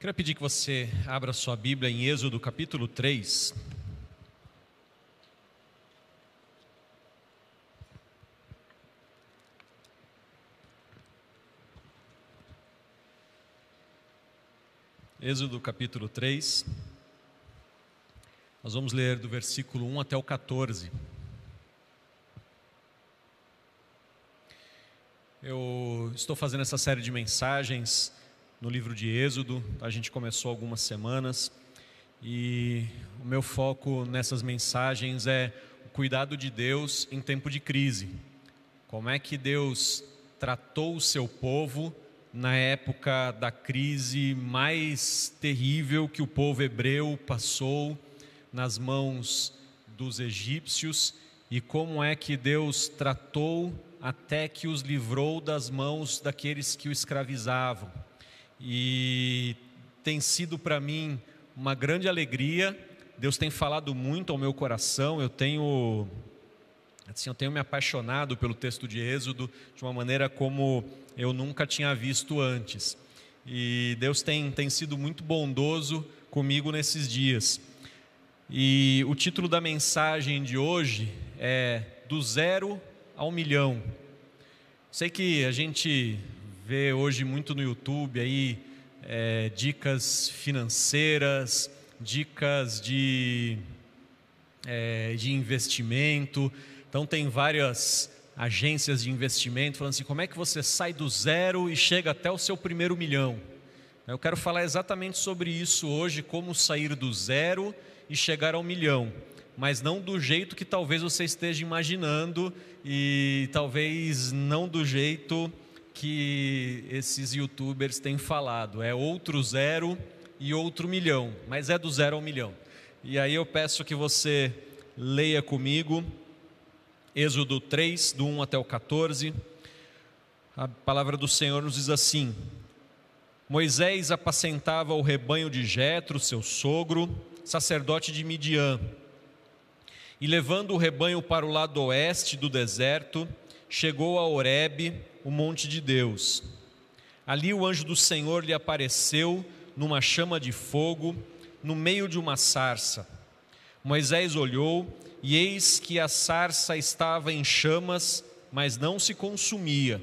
Quero pedir que você abra sua Bíblia em Êxodo capítulo 3. Êxodo capítulo 3. Nós vamos ler do versículo 1 até o 14. Eu estou fazendo essa série de mensagens no livro de Êxodo. A gente começou algumas semanas e o meu foco nessas mensagens é o cuidado de Deus em tempo de crise. Como é que Deus tratou o seu povo na época da crise mais terrível que o povo hebreu passou nas mãos dos egípcios e como é que Deus tratou até que os livrou das mãos daqueles que o escravizavam e tem sido para mim uma grande alegria. Deus tem falado muito ao meu coração. Eu tenho assim, eu tenho me apaixonado pelo texto de Êxodo de uma maneira como eu nunca tinha visto antes. E Deus tem, tem sido muito bondoso comigo nesses dias. E o título da mensagem de hoje é Do Zero ao Milhão. Sei que a gente vê hoje muito no YouTube aí é, dicas financeiras, dicas de, é, de investimento. Então tem várias agências de investimento falando assim, como é que você sai do zero e chega até o seu primeiro milhão? Eu quero falar exatamente sobre isso hoje, como sair do zero e chegar ao milhão, mas não do jeito que talvez você esteja imaginando e talvez não do jeito que esses youtubers têm falado. É outro zero e outro milhão, mas é do zero ao milhão. E aí eu peço que você leia comigo Êxodo 3, do 1 até o 14. A palavra do Senhor nos diz assim: Moisés apacentava o rebanho de Jetro, seu sogro, sacerdote de Midian. E levando o rebanho para o lado oeste do deserto, chegou a Horebe, o monte de Deus. Ali o anjo do Senhor lhe apareceu numa chama de fogo, no meio de uma sarça. Moisés olhou e eis que a sarça estava em chamas, mas não se consumia.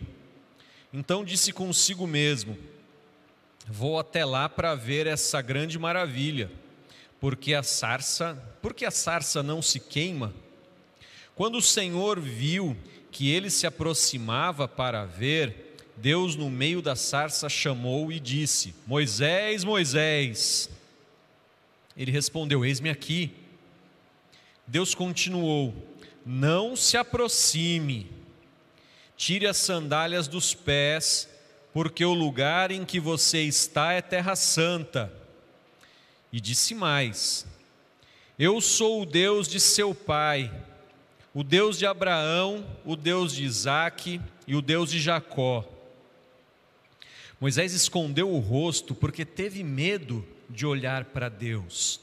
Então disse consigo mesmo: Vou até lá para ver essa grande maravilha, porque a sarça, porque a sarça não se queima? Quando o Senhor viu que ele se aproximava para ver, Deus no meio da sarça chamou e disse: Moisés, Moisés. Ele respondeu: Eis-me aqui. Deus continuou: Não se aproxime, tire as sandálias dos pés, porque o lugar em que você está é terra santa. E disse mais: Eu sou o Deus de seu pai o Deus de Abraão, o Deus de Isaac e o Deus de Jacó. Moisés escondeu o rosto porque teve medo de olhar para Deus.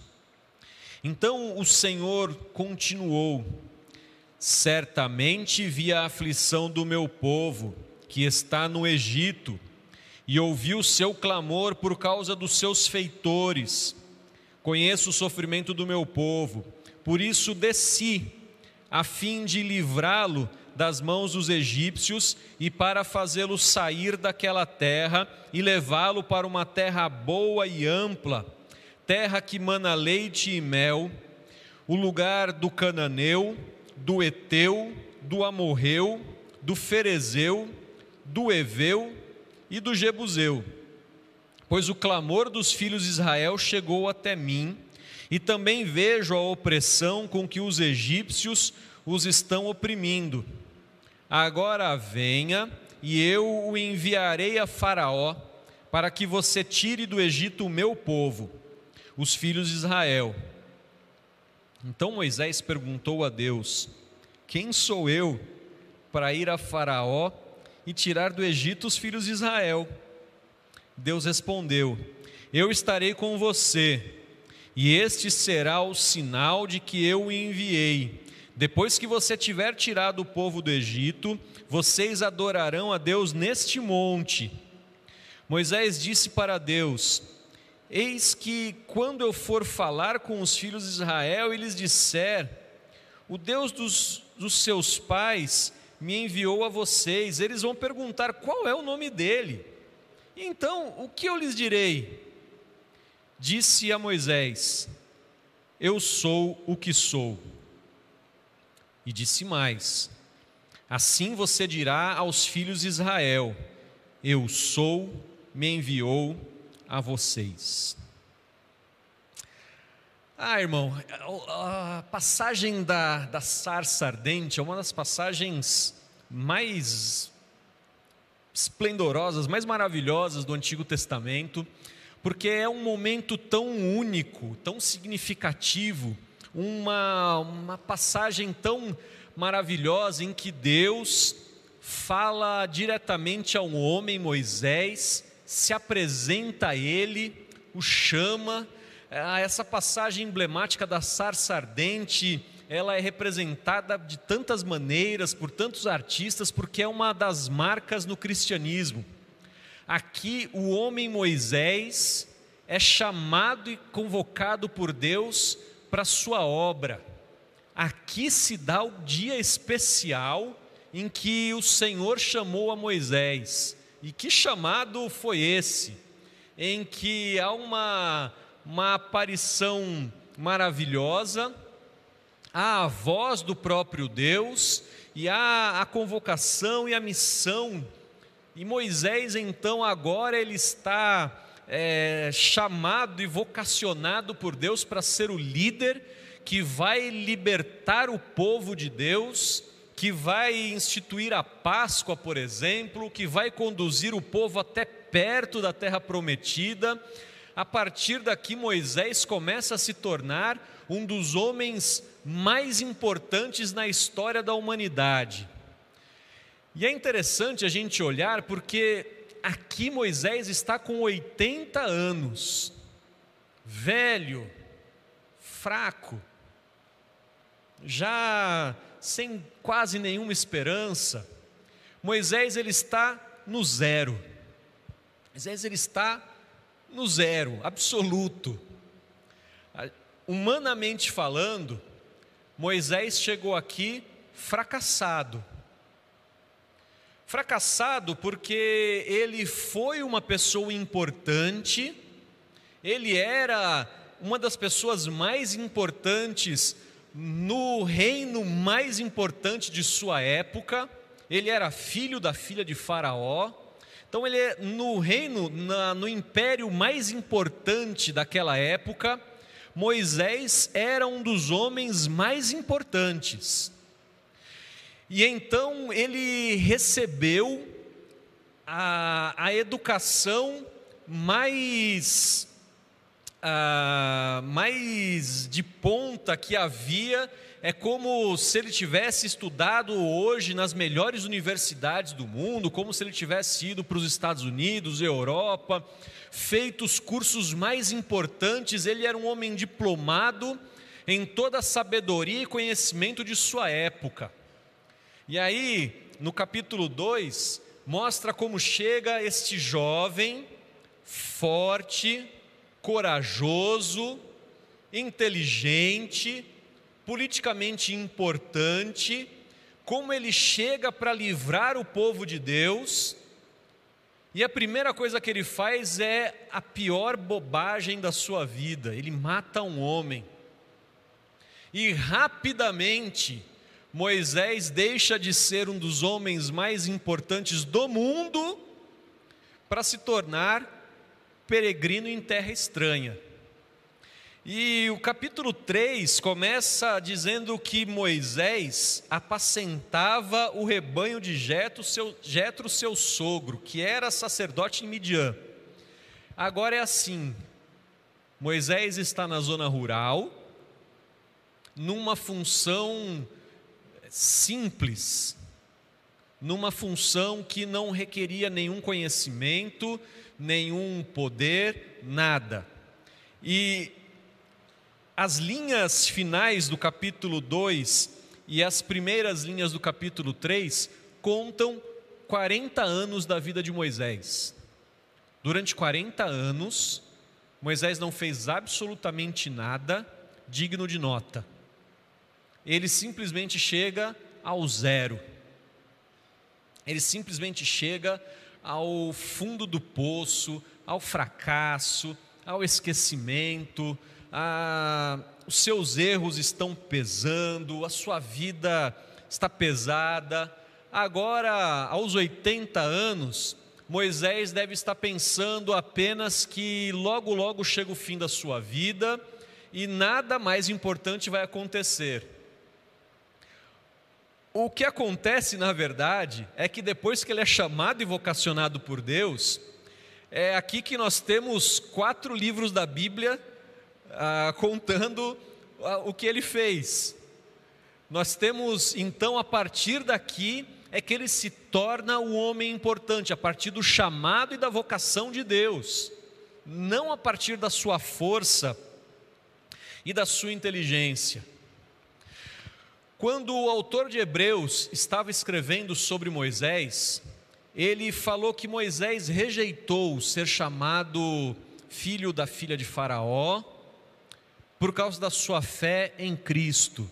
Então o Senhor continuou: Certamente vi a aflição do meu povo, que está no Egito, e ouvi o seu clamor por causa dos seus feitores. Conheço o sofrimento do meu povo, por isso desci a fim de livrá-lo das mãos dos egípcios e para fazê-lo sair daquela terra e levá-lo para uma terra boa e ampla, terra que mana leite e mel, o lugar do cananeu, do eteu, do amorreu, do ferezeu, do eveu e do jebuseu. Pois o clamor dos filhos de Israel chegou até mim, e também vejo a opressão com que os egípcios os estão oprimindo. Agora venha, e eu o enviarei a Faraó, para que você tire do Egito o meu povo, os filhos de Israel. Então Moisés perguntou a Deus: Quem sou eu para ir a Faraó e tirar do Egito os filhos de Israel? Deus respondeu: Eu estarei com você, e este será o sinal de que eu o enviei depois que você tiver tirado o povo do Egito, vocês adorarão a Deus neste monte. Moisés disse para Deus: Eis que quando eu for falar com os filhos de Israel e lhes disser: O Deus dos, dos seus pais me enviou a vocês, eles vão perguntar qual é o nome dele. Então, o que eu lhes direi? Disse a Moisés: Eu sou o que sou. E disse mais: Assim você dirá aos filhos de Israel: Eu sou, me enviou a vocês. Ah, irmão, a passagem da, da sarça ardente é uma das passagens mais esplendorosas, mais maravilhosas do Antigo Testamento, porque é um momento tão único, tão significativo, uma, uma passagem tão maravilhosa em que Deus fala diretamente ao homem Moisés se apresenta a ele, o chama. É, essa passagem emblemática da sarça ardente, ela é representada de tantas maneiras por tantos artistas, porque é uma das marcas no cristianismo. Aqui, o homem Moisés é chamado e convocado por Deus para sua obra. Aqui se dá o dia especial em que o Senhor chamou a Moisés. E que chamado foi esse? Em que há uma, uma aparição maravilhosa, há a voz do próprio Deus e há a convocação e a missão. E Moisés, então, agora ele está é, chamado e vocacionado por Deus para ser o líder que vai libertar o povo de Deus que vai instituir a Páscoa, por exemplo, que vai conduzir o povo até perto da terra prometida. A partir daqui, Moisés começa a se tornar um dos homens mais importantes na história da humanidade. E é interessante a gente olhar porque aqui Moisés está com 80 anos, velho, fraco, já sem quase nenhuma esperança. Moisés ele está no zero. Moisés ele está no zero, absoluto. Humanamente falando, Moisés chegou aqui fracassado. Fracassado porque ele foi uma pessoa importante, ele era uma das pessoas mais importantes no reino mais importante de sua época, ele era filho da filha de Faraó. Então, ele é no reino, na, no império mais importante daquela época, Moisés era um dos homens mais importantes. E então ele recebeu a, a educação mais ah, mais de ponta que havia, é como se ele tivesse estudado hoje nas melhores universidades do mundo, como se ele tivesse ido para os Estados Unidos, Europa, feito os cursos mais importantes. Ele era um homem diplomado em toda a sabedoria e conhecimento de sua época. E aí, no capítulo 2, mostra como chega este jovem forte, corajoso, inteligente, politicamente importante, como ele chega para livrar o povo de Deus, e a primeira coisa que ele faz é a pior bobagem da sua vida: ele mata um homem. E rapidamente, Moisés deixa de ser um dos homens mais importantes do mundo para se tornar peregrino em terra estranha. E o capítulo 3 começa dizendo que Moisés apacentava o rebanho de Jetro, seu, Jetro, seu sogro, que era sacerdote em Midian. Agora é assim: Moisés está na zona rural, numa função simples, numa função que não requeria nenhum conhecimento, nenhum poder, nada. E as linhas finais do capítulo 2 e as primeiras linhas do capítulo 3 contam 40 anos da vida de Moisés. Durante 40 anos, Moisés não fez absolutamente nada digno de nota. Ele simplesmente chega ao zero. Ele simplesmente chega ao fundo do poço, ao fracasso, ao esquecimento, a... os seus erros estão pesando, a sua vida está pesada. Agora, aos 80 anos, Moisés deve estar pensando apenas que logo, logo chega o fim da sua vida e nada mais importante vai acontecer. O que acontece, na verdade, é que depois que ele é chamado e vocacionado por Deus, é aqui que nós temos quatro livros da Bíblia ah, contando ah, o que ele fez. Nós temos, então, a partir daqui, é que ele se torna o homem importante, a partir do chamado e da vocação de Deus, não a partir da sua força e da sua inteligência. Quando o autor de Hebreus estava escrevendo sobre Moisés, ele falou que Moisés rejeitou ser chamado filho da filha de Faraó por causa da sua fé em Cristo.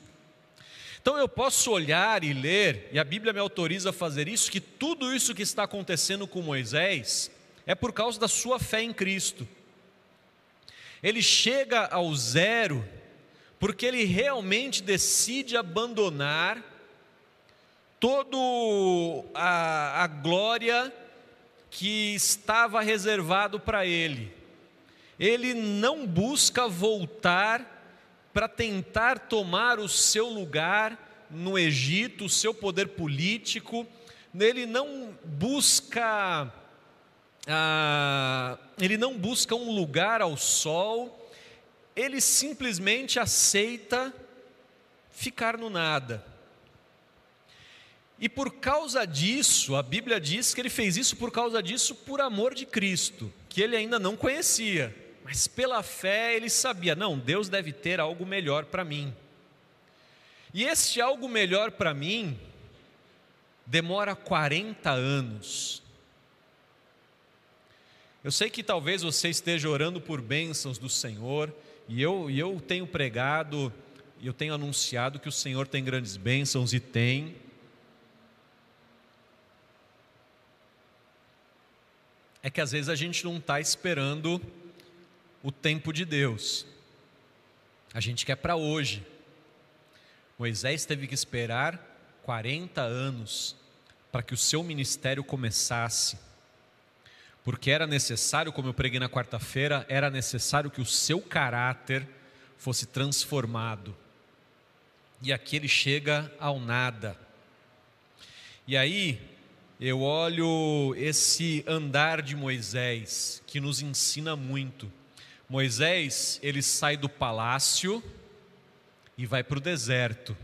Então eu posso olhar e ler, e a Bíblia me autoriza a fazer isso, que tudo isso que está acontecendo com Moisés é por causa da sua fé em Cristo. Ele chega ao zero porque ele realmente decide abandonar toda a, a glória que estava reservado para ele. Ele não busca voltar para tentar tomar o seu lugar no Egito, o seu poder político, ele não busca ah, ele não busca um lugar ao sol, ele simplesmente aceita ficar no nada. E por causa disso, a Bíblia diz que ele fez isso por causa disso, por amor de Cristo, que ele ainda não conhecia. Mas pela fé ele sabia: não, Deus deve ter algo melhor para mim. E este algo melhor para mim demora 40 anos. Eu sei que talvez você esteja orando por bênçãos do Senhor, e eu, e eu tenho pregado, eu tenho anunciado que o Senhor tem grandes bênçãos e tem. É que às vezes a gente não está esperando o tempo de Deus. A gente quer para hoje. Moisés teve que esperar 40 anos para que o seu ministério começasse. Porque era necessário, como eu preguei na quarta-feira, era necessário que o seu caráter fosse transformado. E aqui ele chega ao nada. E aí, eu olho esse andar de Moisés, que nos ensina muito. Moisés, ele sai do palácio e vai para o deserto.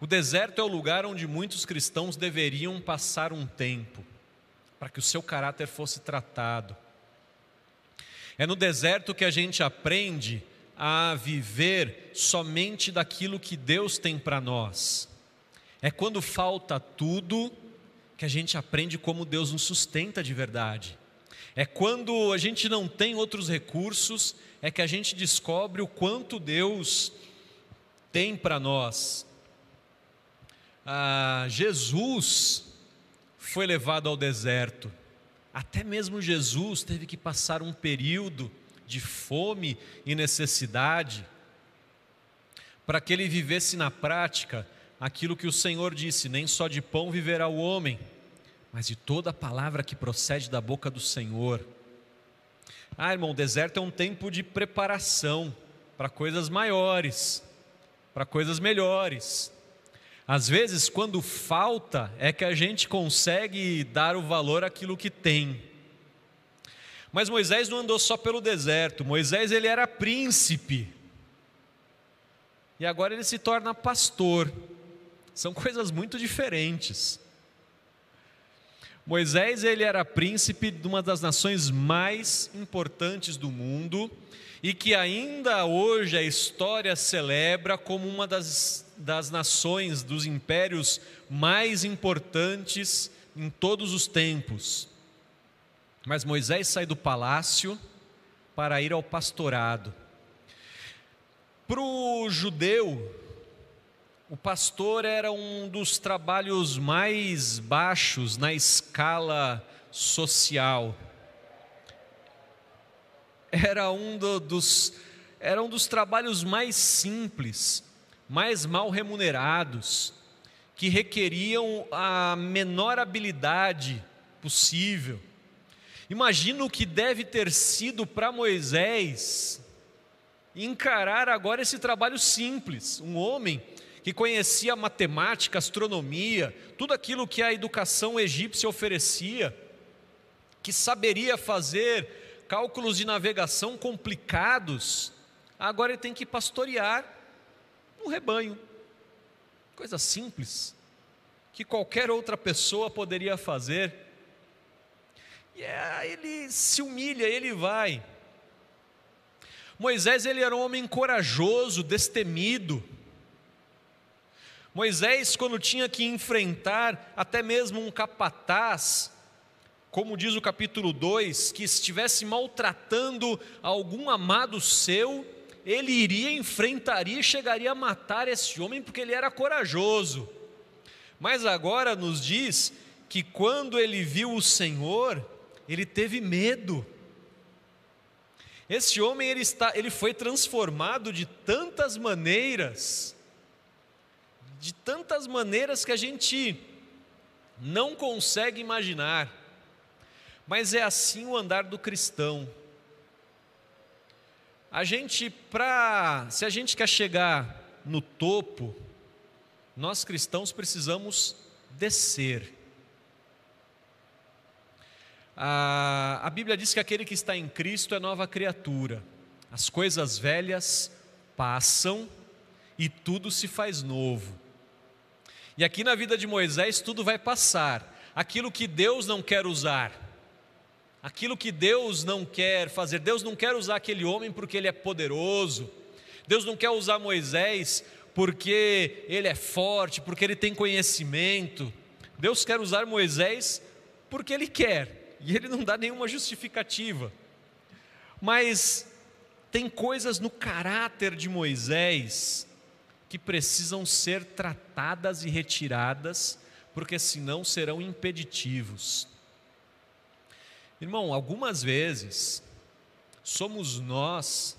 O deserto é o lugar onde muitos cristãos deveriam passar um tempo, para que o seu caráter fosse tratado. É no deserto que a gente aprende a viver somente daquilo que Deus tem para nós. É quando falta tudo que a gente aprende como Deus nos sustenta de verdade. É quando a gente não tem outros recursos, é que a gente descobre o quanto Deus tem para nós. Ah, Jesus foi levado ao deserto. Até mesmo Jesus teve que passar um período de fome e necessidade para que ele vivesse na prática aquilo que o Senhor disse: nem só de pão viverá o homem, mas de toda a palavra que procede da boca do Senhor. Ah, irmão, o deserto é um tempo de preparação para coisas maiores, para coisas melhores. Às vezes, quando falta, é que a gente consegue dar o valor àquilo que tem. Mas Moisés não andou só pelo deserto, Moisés ele era príncipe. E agora ele se torna pastor. São coisas muito diferentes. Moisés ele era príncipe de uma das nações mais importantes do mundo e que ainda hoje a história celebra como uma das, das nações, dos impérios mais importantes em todos os tempos. Mas Moisés sai do palácio para ir ao pastorado. Para o judeu, o pastor era um dos trabalhos mais baixos na escala social. Era um do, dos, era um dos trabalhos mais simples, mais mal remunerados, que requeriam a menor habilidade possível. Imagina o que deve ter sido para Moisés encarar agora esse trabalho simples. Um homem que conhecia matemática, astronomia, tudo aquilo que a educação egípcia oferecia, que saberia fazer cálculos de navegação complicados, agora ele tem que pastorear um rebanho. Coisa simples, que qualquer outra pessoa poderia fazer. E aí ele se humilha, ele vai. Moisés ele era um homem corajoso, destemido, Moisés, quando tinha que enfrentar até mesmo um capataz, como diz o capítulo 2, que estivesse maltratando algum amado seu, ele iria, enfrentaria e chegaria a matar esse homem porque ele era corajoso. Mas agora nos diz que quando ele viu o Senhor, ele teve medo. Esse homem ele, está, ele foi transformado de tantas maneiras de tantas maneiras que a gente não consegue imaginar. Mas é assim o andar do cristão. A gente, para, se a gente quer chegar no topo, nós cristãos precisamos descer. A, a Bíblia diz que aquele que está em Cristo é nova criatura. As coisas velhas passam e tudo se faz novo. E aqui na vida de Moisés tudo vai passar. Aquilo que Deus não quer usar, aquilo que Deus não quer fazer. Deus não quer usar aquele homem porque ele é poderoso. Deus não quer usar Moisés porque ele é forte, porque ele tem conhecimento. Deus quer usar Moisés porque ele quer, e ele não dá nenhuma justificativa. Mas tem coisas no caráter de Moisés que precisam ser tratadas e retiradas, porque senão serão impeditivos. Irmão, algumas vezes somos nós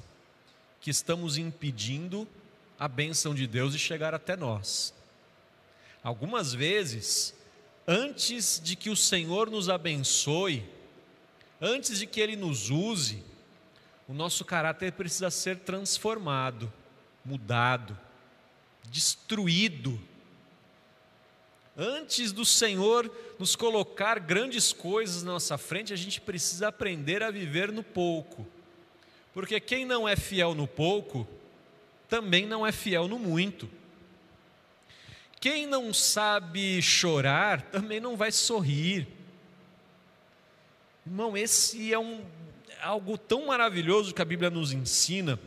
que estamos impedindo a bênção de Deus de chegar até nós. Algumas vezes, antes de que o Senhor nos abençoe, antes de que Ele nos use, o nosso caráter precisa ser transformado, mudado destruído. Antes do Senhor nos colocar grandes coisas na nossa frente, a gente precisa aprender a viver no pouco. Porque quem não é fiel no pouco, também não é fiel no muito. Quem não sabe chorar, também não vai sorrir. Irmão, esse é um, algo tão maravilhoso que a Bíblia nos ensina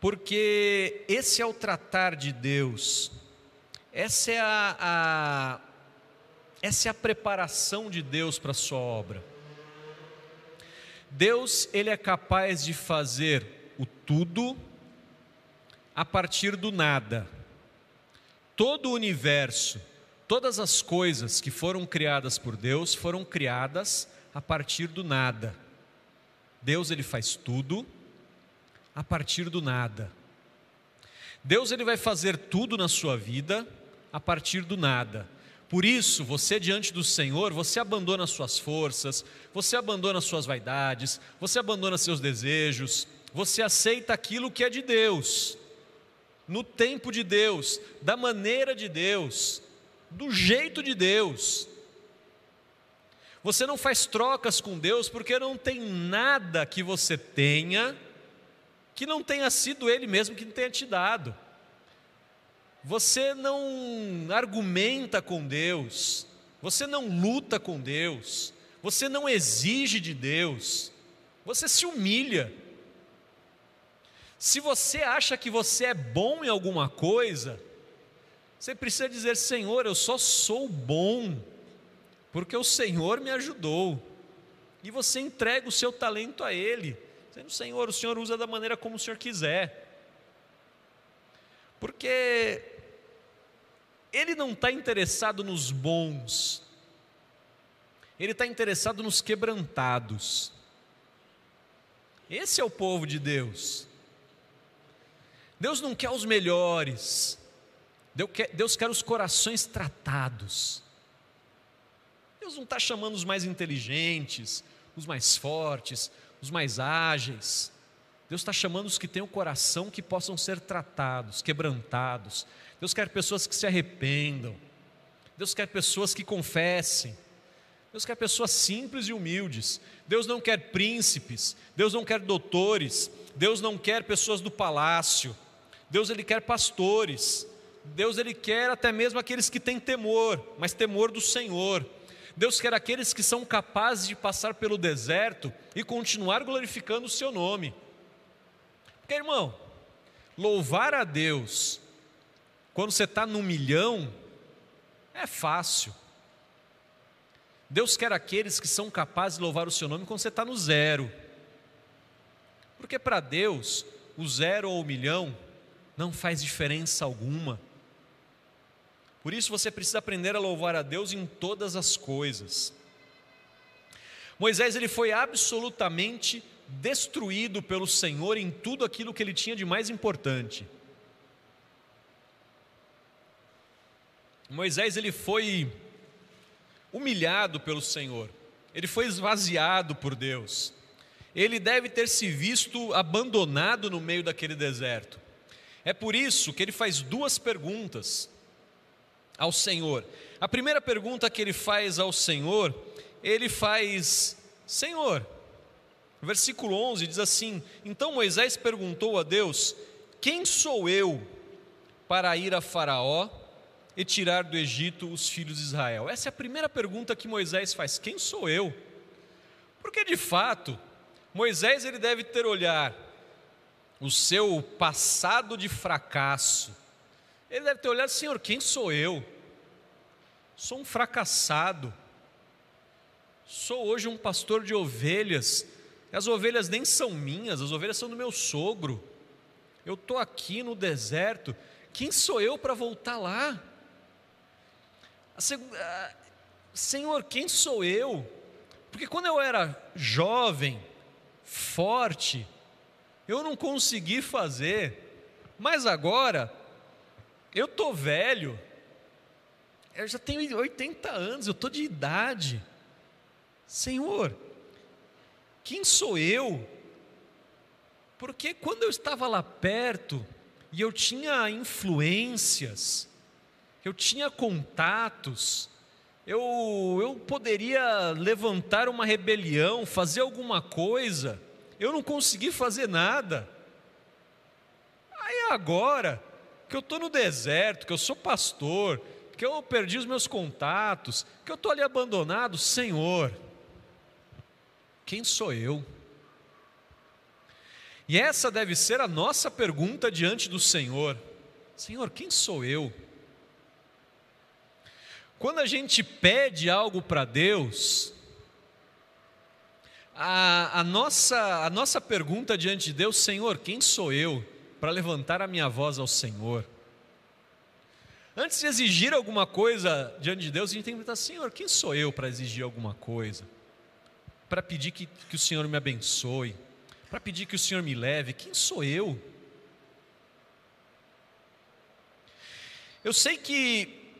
porque esse é o tratar de Deus, essa é a, a essa é a preparação de Deus para a sua obra. Deus, ele é capaz de fazer o tudo a partir do nada. Todo o universo, todas as coisas que foram criadas por Deus foram criadas a partir do nada. Deus ele faz tudo a partir do nada. Deus ele vai fazer tudo na sua vida a partir do nada. Por isso, você diante do Senhor, você abandona suas forças, você abandona suas vaidades, você abandona seus desejos, você aceita aquilo que é de Deus, no tempo de Deus, da maneira de Deus, do jeito de Deus. Você não faz trocas com Deus porque não tem nada que você tenha que não tenha sido Ele mesmo que tenha te dado. Você não argumenta com Deus, você não luta com Deus, você não exige de Deus, você se humilha. Se você acha que você é bom em alguma coisa, você precisa dizer: Senhor, eu só sou bom, porque o Senhor me ajudou. E você entrega o seu talento a Ele. Dizendo, Senhor, o Senhor usa da maneira como o Senhor quiser. Porque Ele não está interessado nos bons, Ele está interessado nos quebrantados. Esse é o povo de Deus. Deus não quer os melhores, Deus quer os corações tratados. Deus não está chamando os mais inteligentes, os mais fortes, os mais ágeis. Deus está chamando os que têm o coração que possam ser tratados, quebrantados. Deus quer pessoas que se arrependam. Deus quer pessoas que confessem. Deus quer pessoas simples e humildes. Deus não quer príncipes. Deus não quer doutores. Deus não quer pessoas do palácio. Deus ele quer pastores. Deus ele quer até mesmo aqueles que têm temor, mas temor do Senhor. Deus quer aqueles que são capazes de passar pelo deserto e continuar glorificando o seu nome. Porque, irmão, louvar a Deus quando você está no milhão é fácil. Deus quer aqueles que são capazes de louvar o seu nome quando você está no zero. Porque para Deus, o zero ou o milhão não faz diferença alguma. Por isso você precisa aprender a louvar a Deus em todas as coisas. Moisés ele foi absolutamente destruído pelo Senhor em tudo aquilo que ele tinha de mais importante. Moisés ele foi humilhado pelo Senhor. Ele foi esvaziado por Deus. Ele deve ter se visto abandonado no meio daquele deserto. É por isso que ele faz duas perguntas ao Senhor. A primeira pergunta que ele faz ao Senhor, ele faz: Senhor, versículo 11 diz assim: Então Moisés perguntou a Deus: Quem sou eu para ir a Faraó e tirar do Egito os filhos de Israel? Essa é a primeira pergunta que Moisés faz: Quem sou eu? Porque de fato, Moisés ele deve ter olhar o seu passado de fracasso. Ele deve ter olhado, Senhor, quem sou eu? Sou um fracassado. Sou hoje um pastor de ovelhas as ovelhas nem são minhas, as ovelhas são do meu sogro. Eu estou aqui no deserto. Quem sou eu para voltar lá? Senhor, quem sou eu? Porque quando eu era jovem, forte, eu não consegui fazer, mas agora eu estou velho, eu já tenho 80 anos, eu estou de idade. Senhor, quem sou eu? Porque quando eu estava lá perto e eu tinha influências, eu tinha contatos, eu, eu poderia levantar uma rebelião, fazer alguma coisa, eu não consegui fazer nada. Aí agora, que eu estou no deserto, que eu sou pastor, que eu perdi os meus contatos, que eu estou ali abandonado, Senhor, quem sou eu? E essa deve ser a nossa pergunta diante do Senhor: Senhor, quem sou eu? Quando a gente pede algo para Deus, a, a, nossa, a nossa pergunta diante de Deus, Senhor, quem sou eu para levantar a minha voz ao Senhor? Antes de exigir alguma coisa diante de Deus, a gente tem que perguntar, Senhor, quem sou eu para exigir alguma coisa? Para pedir que, que o Senhor me abençoe, para pedir que o Senhor me leve. Quem sou eu? Eu sei que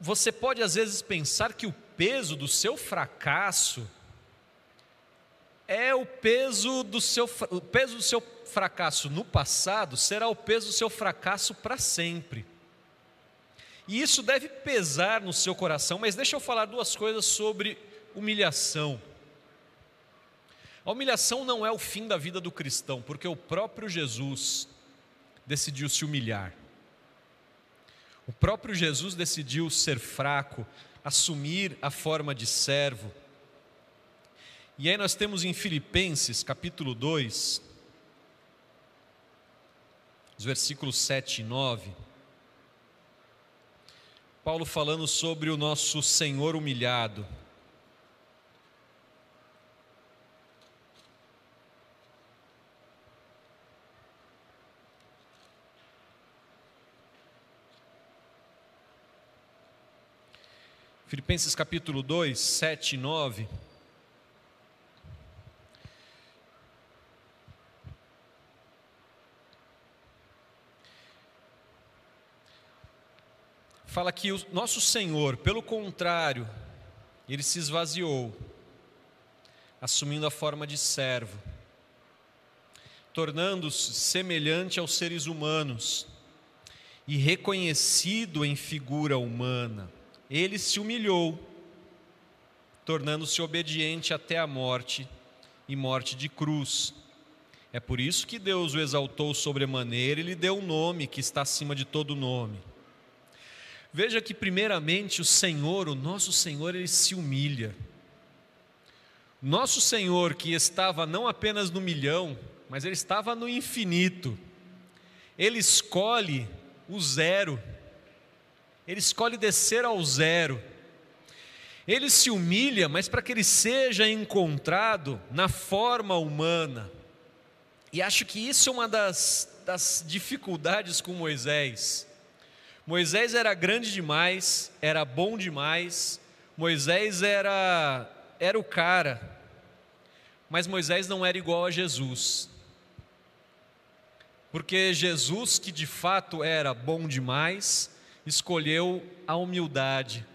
você pode às vezes pensar que o peso do seu fracasso é o peso do seu o peso do seu fracasso no passado será o peso do seu fracasso para sempre. E isso deve pesar no seu coração, mas deixa eu falar duas coisas sobre humilhação. A humilhação não é o fim da vida do cristão, porque o próprio Jesus decidiu se humilhar. O próprio Jesus decidiu ser fraco, assumir a forma de servo. E aí nós temos em Filipenses, capítulo 2, os versículos 7 e 9, Paulo falando sobre o nosso Senhor humilhado. Filipenses capítulo 2, 7 e 9. Fala que o nosso Senhor, pelo contrário, ele se esvaziou, assumindo a forma de servo, tornando-se semelhante aos seres humanos e reconhecido em figura humana ele se humilhou, tornando-se obediente até a morte e morte de cruz. É por isso que Deus o exaltou sobremaneira e lhe deu um nome que está acima de todo nome. Veja que, primeiramente, o Senhor, o nosso Senhor, ele se humilha. Nosso Senhor, que estava não apenas no milhão, mas ele estava no infinito, ele escolhe o zero ele escolhe descer ao zero. Ele se humilha, mas para que ele seja encontrado na forma humana. E acho que isso é uma das, das dificuldades com Moisés. Moisés era grande demais, era bom demais, Moisés era, era o cara, mas Moisés não era igual a Jesus. Porque Jesus, que de fato era bom demais, escolheu a humildade.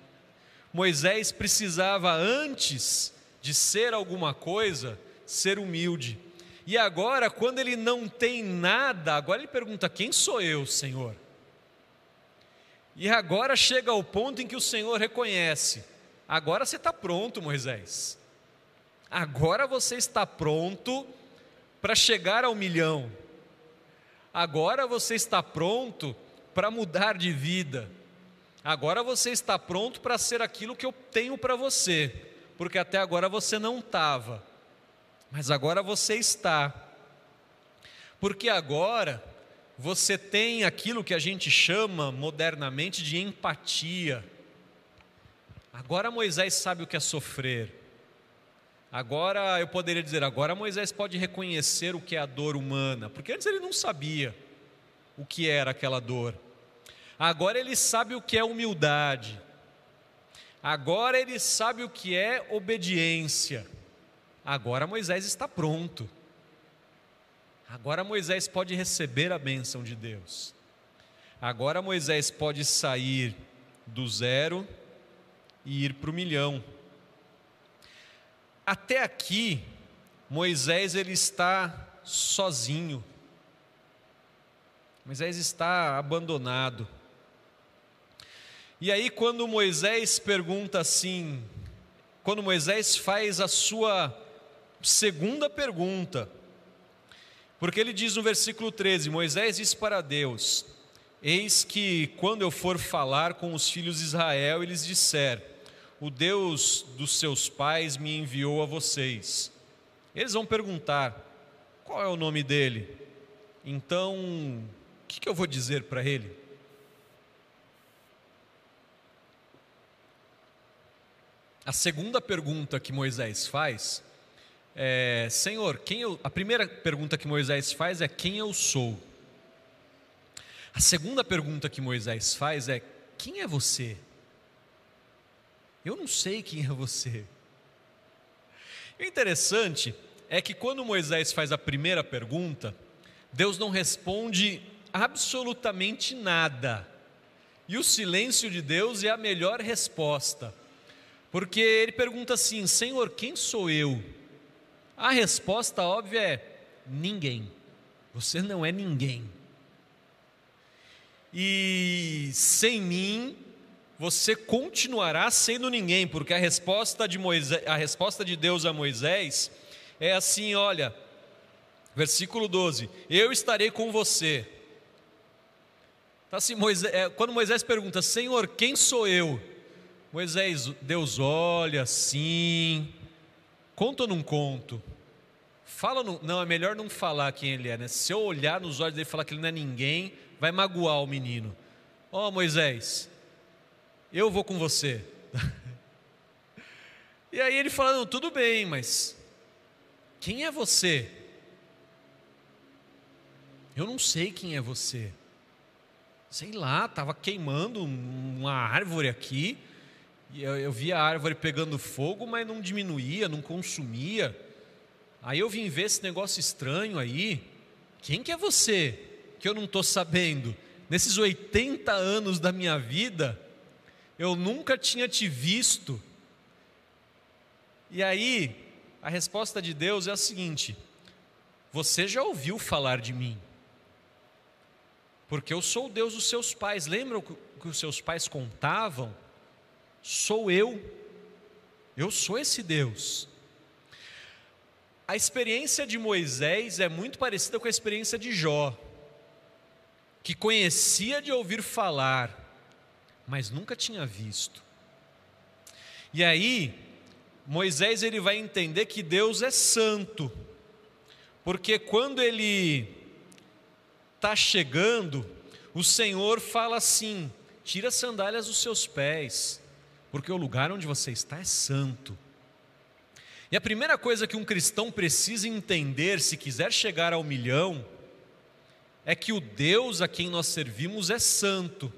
Moisés precisava, antes de ser alguma coisa, ser humilde. E agora, quando ele não tem nada, agora ele pergunta: Quem sou eu, Senhor? E agora chega ao ponto em que o Senhor reconhece: Agora você está pronto, Moisés. Agora você está pronto para chegar ao milhão. Agora você está pronto para mudar de vida. Agora você está pronto para ser aquilo que eu tenho para você, porque até agora você não estava, mas agora você está. Porque agora você tem aquilo que a gente chama modernamente de empatia. Agora Moisés sabe o que é sofrer. Agora eu poderia dizer, agora Moisés pode reconhecer o que é a dor humana, porque antes ele não sabia o que era aquela dor. Agora ele sabe o que é humildade. Agora ele sabe o que é obediência. Agora Moisés está pronto. Agora Moisés pode receber a bênção de Deus. Agora Moisés pode sair do zero e ir para o milhão. Até aqui, Moisés ele está sozinho. Moisés está abandonado. E aí, quando Moisés pergunta assim, quando Moisés faz a sua segunda pergunta, porque ele diz no versículo 13: Moisés diz para Deus: Eis que quando eu for falar com os filhos de Israel, eles disser: O Deus dos seus pais me enviou a vocês. Eles vão perguntar: Qual é o nome dele? Então, o que, que eu vou dizer para ele? A segunda pergunta que Moisés faz é: Senhor, quem eu. A primeira pergunta que Moisés faz é: Quem eu sou? A segunda pergunta que Moisés faz é: Quem é você? Eu não sei quem é você. o interessante é que quando Moisés faz a primeira pergunta, Deus não responde absolutamente nada. E o silêncio de Deus é a melhor resposta. Porque ele pergunta assim: Senhor, quem sou eu? A resposta óbvia é: ninguém. Você não é ninguém. E sem mim, você continuará sendo ninguém, porque a resposta de Moisés, a resposta de Deus a Moisés é assim, olha, versículo 12: Eu estarei com você. Então, assim, Moisés, quando Moisés pergunta, Senhor, quem sou eu? Moisés, Deus olha assim, conta ou não conto? Fala, no, não, é melhor não falar quem ele é, né? Se eu olhar nos olhos dele e falar que ele não é ninguém, vai magoar o menino. Ó oh, Moisés, eu vou com você. e aí ele fala, não, tudo bem, mas quem é você? Eu não sei quem é você. Sei lá, estava queimando uma árvore aqui E eu, eu via a árvore pegando fogo, mas não diminuía, não consumia. Aí eu vim ver esse negócio estranho aí. Quem que é você que eu não estou sabendo? Nesses 80 anos da minha vida, eu nunca tinha te visto. E aí, a resposta de Deus é a seguinte: Você já ouviu falar de mim? Porque eu sou o Deus dos seus pais. Lembram que os seus pais contavam? Sou eu. Eu sou esse Deus. A experiência de Moisés é muito parecida com a experiência de Jó, que conhecia de ouvir falar, mas nunca tinha visto. E aí, Moisés ele vai entender que Deus é santo, porque quando ele está chegando, o Senhor fala assim: tira as sandálias dos seus pés, porque o lugar onde você está é santo. E a primeira coisa que um cristão precisa entender se quiser chegar ao milhão é que o Deus a quem nós servimos é santo.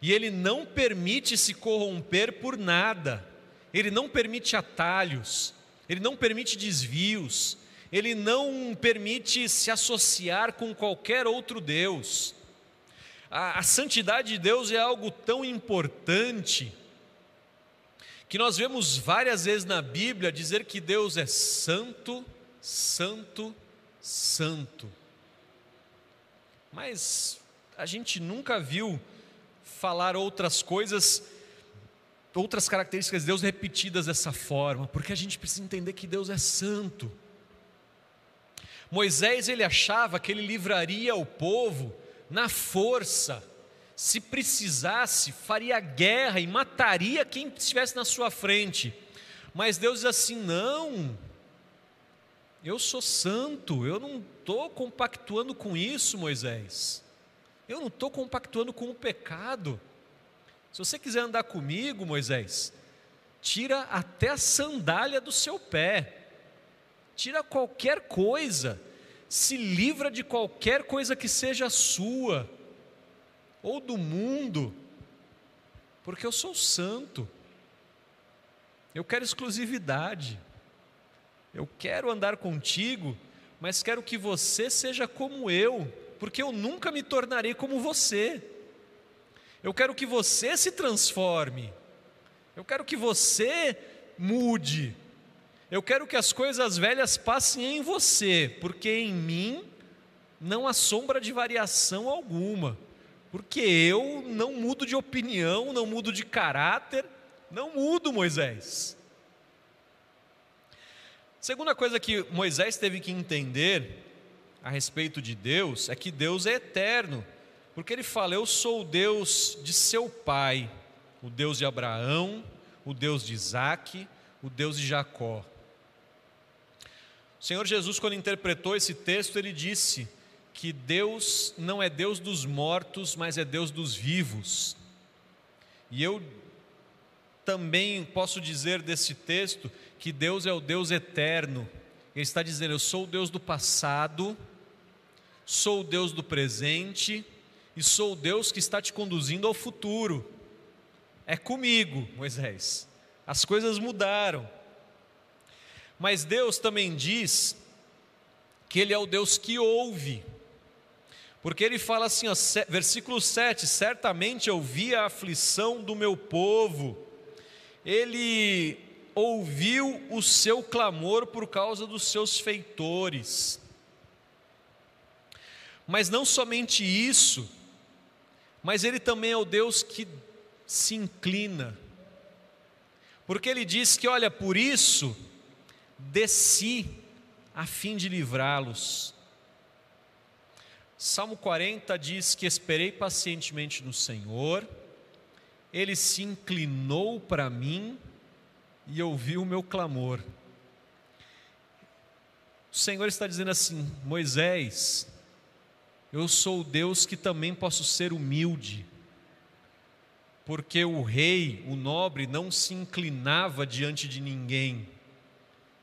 E ele não permite se corromper por nada. Ele não permite atalhos, ele não permite desvios, ele não permite se associar com qualquer outro Deus. A, a santidade de Deus é algo tão importante que nós vemos várias vezes na Bíblia dizer que Deus é santo, santo, santo. Mas a gente nunca viu falar outras coisas, outras características de Deus repetidas dessa forma, porque a gente precisa entender que Deus é santo. Moisés ele achava que ele livraria o povo na força, se precisasse, faria guerra e mataria quem estivesse na sua frente. Mas Deus diz assim: não, eu sou santo, eu não estou compactuando com isso, Moisés. Eu não estou compactuando com o pecado. Se você quiser andar comigo, Moisés, tira até a sandália do seu pé, tira qualquer coisa, se livra de qualquer coisa que seja sua ou do mundo, porque eu sou santo, eu quero exclusividade, eu quero andar contigo, mas quero que você seja como eu, porque eu nunca me tornarei como você. Eu quero que você se transforme, eu quero que você mude, eu quero que as coisas velhas passem em você, porque em mim não há sombra de variação alguma. Porque eu não mudo de opinião, não mudo de caráter, não mudo, Moisés. Segunda coisa que Moisés teve que entender a respeito de Deus é que Deus é eterno, porque ele fala: Eu sou o Deus de seu pai, o Deus de Abraão, o Deus de Isaac, o Deus de Jacó. O Senhor Jesus, quando interpretou esse texto, ele disse: que Deus não é Deus dos mortos, mas é Deus dos vivos. E eu também posso dizer desse texto que Deus é o Deus eterno. Ele está dizendo: Eu sou o Deus do passado, sou o Deus do presente e sou o Deus que está te conduzindo ao futuro. É comigo, Moisés. As coisas mudaram. Mas Deus também diz que Ele é o Deus que ouve. Porque ele fala assim, ó, versículo 7: Certamente eu vi a aflição do meu povo, ele ouviu o seu clamor por causa dos seus feitores. Mas não somente isso, mas ele também é o Deus que se inclina, porque ele diz que, olha, por isso desci a fim de livrá-los. Salmo 40 diz que esperei pacientemente no Senhor, ele se inclinou para mim e ouviu o meu clamor. O Senhor está dizendo assim: Moisés, eu sou o Deus que também posso ser humilde, porque o rei, o nobre, não se inclinava diante de ninguém,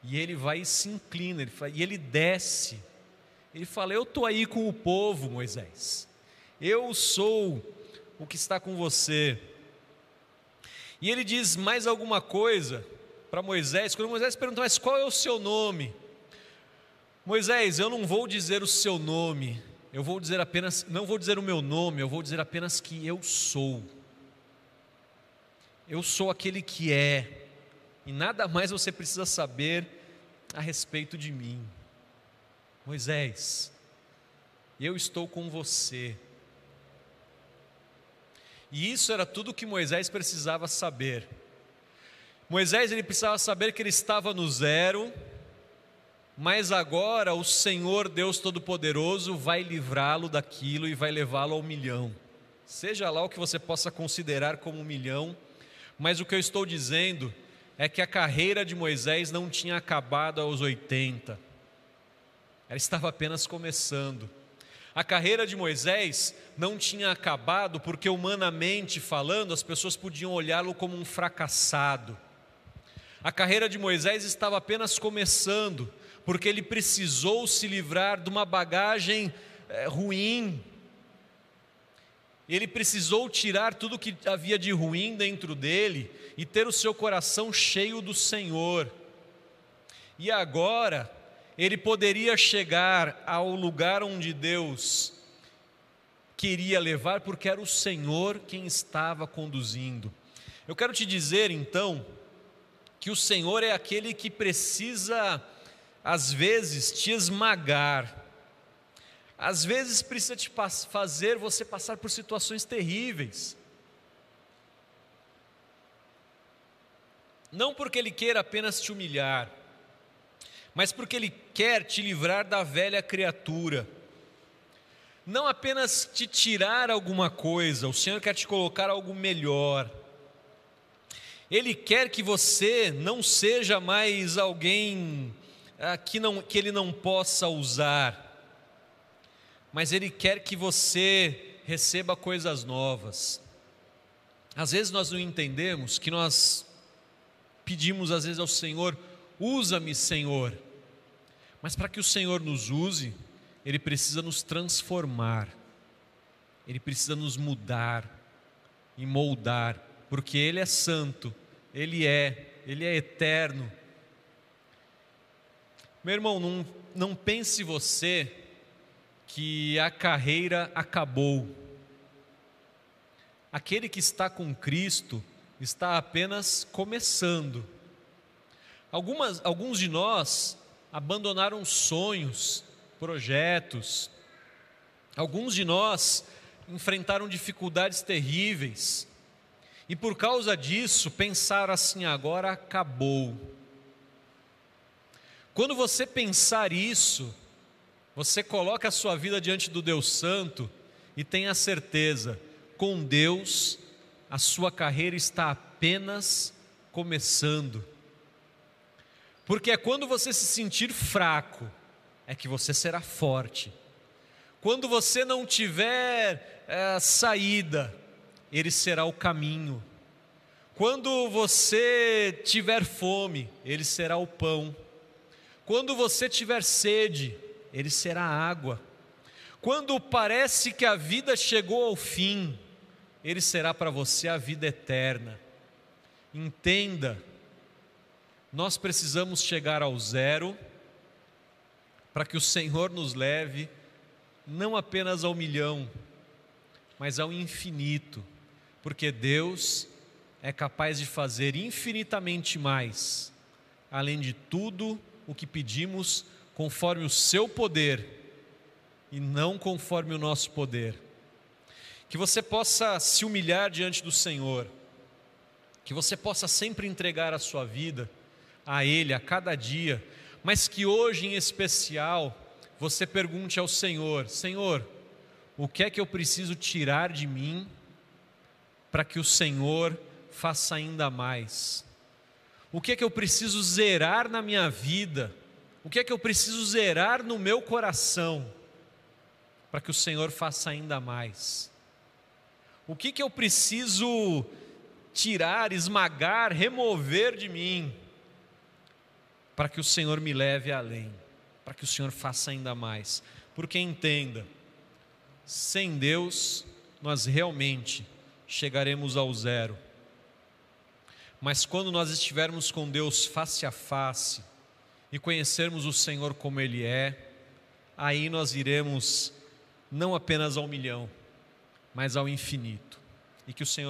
e ele vai e se inclina, e ele desce ele fala: Eu estou aí com o povo, Moisés. Eu sou o que está com você. E ele diz mais alguma coisa para Moisés, quando Moisés pergunta, mas qual é o seu nome? Moisés, eu não vou dizer o seu nome, eu vou dizer apenas, não vou dizer o meu nome, eu vou dizer apenas que eu sou. Eu sou aquele que é, e nada mais você precisa saber a respeito de mim. Moisés, eu estou com você. E isso era tudo que Moisés precisava saber. Moisés ele precisava saber que ele estava no zero, mas agora o Senhor Deus Todo-Poderoso vai livrá-lo daquilo e vai levá-lo ao milhão. Seja lá o que você possa considerar como um milhão, mas o que eu estou dizendo é que a carreira de Moisés não tinha acabado aos 80, ela estava apenas começando. A carreira de Moisés não tinha acabado porque, humanamente falando, as pessoas podiam olhá-lo como um fracassado. A carreira de Moisés estava apenas começando, porque ele precisou se livrar de uma bagagem é, ruim. Ele precisou tirar tudo que havia de ruim dentro dele e ter o seu coração cheio do Senhor. E agora, ele poderia chegar ao lugar onde Deus queria levar, porque era o Senhor quem estava conduzindo. Eu quero te dizer então que o Senhor é aquele que precisa, às vezes, te esmagar, às vezes precisa te fazer você passar por situações terríveis. Não porque Ele queira apenas te humilhar, mas porque Ele quer te livrar da velha criatura. Não apenas te tirar alguma coisa, o Senhor quer te colocar algo melhor. Ele quer que você não seja mais alguém ah, que, não, que Ele não possa usar, mas Ele quer que você receba coisas novas. Às vezes nós não entendemos que nós pedimos às vezes ao Senhor, usa-me, Senhor. Mas para que o Senhor nos use, Ele precisa nos transformar, Ele precisa nos mudar e moldar, porque Ele é santo, Ele é, Ele é eterno. Meu irmão, não, não pense você que a carreira acabou. Aquele que está com Cristo está apenas começando. Algumas, alguns de nós abandonaram sonhos, projetos. Alguns de nós enfrentaram dificuldades terríveis e por causa disso pensaram assim: agora acabou. Quando você pensar isso, você coloca a sua vida diante do Deus Santo e tenha certeza, com Deus, a sua carreira está apenas começando. Porque é quando você se sentir fraco, é que você será forte. Quando você não tiver é, saída, Ele será o caminho. Quando você tiver fome, Ele será o pão. Quando você tiver sede, Ele será a água. Quando parece que a vida chegou ao fim, Ele será para você a vida eterna. Entenda nós precisamos chegar ao zero para que o Senhor nos leve não apenas ao milhão, mas ao infinito, porque Deus é capaz de fazer infinitamente mais, além de tudo o que pedimos, conforme o seu poder e não conforme o nosso poder. Que você possa se humilhar diante do Senhor, que você possa sempre entregar a sua vida a Ele a cada dia, mas que hoje em especial você pergunte ao Senhor: Senhor, o que é que eu preciso tirar de mim para que o Senhor faça ainda mais? O que é que eu preciso zerar na minha vida? O que é que eu preciso zerar no meu coração para que o Senhor faça ainda mais? O que que eu preciso tirar, esmagar, remover de mim para que o Senhor me leve além, para que o Senhor faça ainda mais. Porque entenda, sem Deus, nós realmente chegaremos ao zero. Mas quando nós estivermos com Deus face a face e conhecermos o Senhor como Ele é, aí nós iremos não apenas ao milhão, mas ao infinito. E que o Senhor